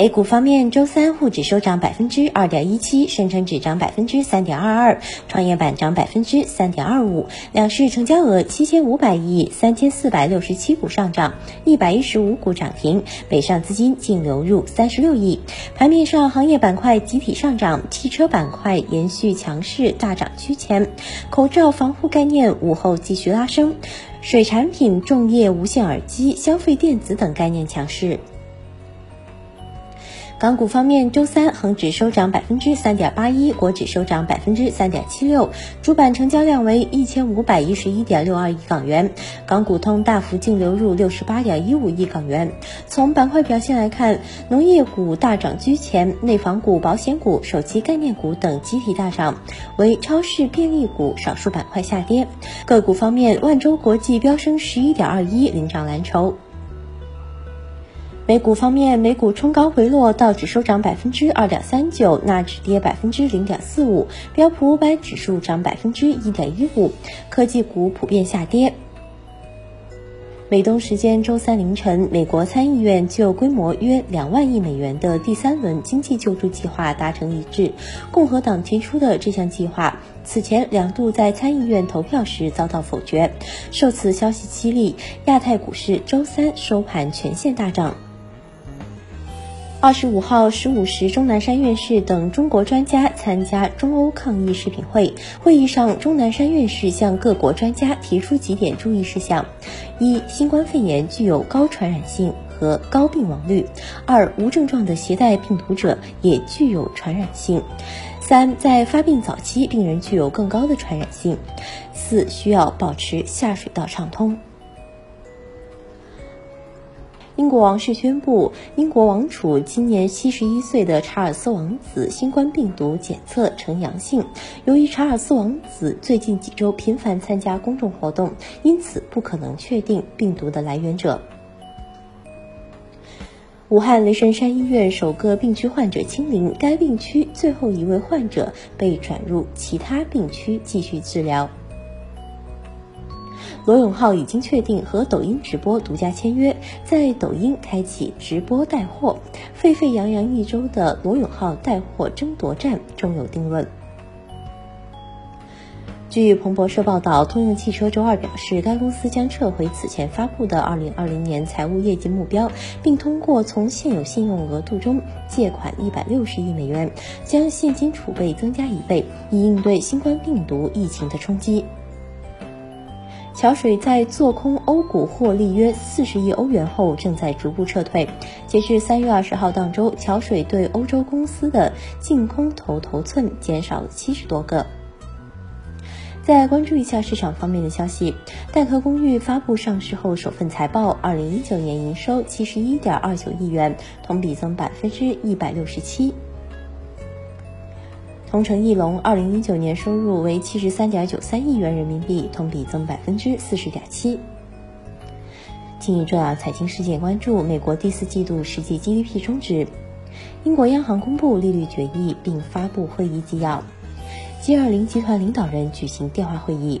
A 股方面，周三沪指收涨百分之二点一七，深成指涨百分之三点二二，创业板涨百分之三点二五。两市成交额七千五百亿，三千四百六十七股上涨，一百一十五股涨停，北上资金净流入三十六亿。盘面上，行业板块集体上涨，汽车板块延续强势大涨区间，口罩防护概念午后继续拉升，水产品、重业无线耳机、消费电子等概念强势。港股方面，周三恒指收涨百分之三点八一，国指收涨百分之三点七六，主板成交量为一千五百一十一点六二亿港元，港股通大幅净流入六十八点一五亿港元。从板块表现来看，农业股大涨居前，内房股、保险股、手机概念股等集体大涨，为超市、便利股少数板块下跌。个股方面，万洲国际飙升十一点二一，领涨蓝筹。美股方面，美股冲高回落，道指收涨百分之二点三九，纳指跌百分之零点四五，标普五百指数涨百分之一点一五，科技股普遍下跌。美东时间周三凌晨，美国参议院就规模约两万亿美元的第三轮经济救助计划达成一致。共和党提出的这项计划，此前两度在参议院投票时遭到否决。受此消息激励，亚太股市周三收盘全线大涨。二十五号十五时，钟南山院士等中国专家参加中欧抗疫视频会。会议上，钟南山院士向各国专家提出几点注意事项：一、新冠肺炎具有高传染性和高病亡率；二、无症状的携带病毒者也具有传染性；三、在发病早期，病人具有更高的传染性；四、需要保持下水道畅通。英国王室宣布，英国王储今年七十一岁的查尔斯王子新冠病毒检测呈阳性。由于查尔斯王子最近几周频繁参加公众活动，因此不可能确定病毒的来源者。武汉雷神山医院首个病区患者清零，该病区最后一位患者被转入其他病区继续治疗。罗永浩已经确定和抖音直播独家签约，在抖音开启直播带货，沸沸扬扬一周的罗永浩带货争夺战终有定论。据彭博社报道，通用汽车周二表示，该公司将撤回此前发布的2020年财务业绩目标，并通过从现有信用额度中借款160亿美元，将现金储备增加一倍，以应对新冠病毒疫情的冲击。桥水在做空欧股获利约四十亿欧元后，正在逐步撤退。截至三月二十号当周，桥水对欧洲公司的净空头头寸减少了七十多个。再关注一下市场方面的消息，戴壳公寓发布上市后首份财报，二零一九年营收七十一点二九亿元，同比增百分之一百六十七。同城艺龙二零一九年收入为七十三点九三亿元人民币，同比增百分之四十点七。近一重要财经事件关注：美国第四季度实际 GDP 终值；英国央行公布利率决议并发布会议纪要；G 二零集团领导人举行电话会议。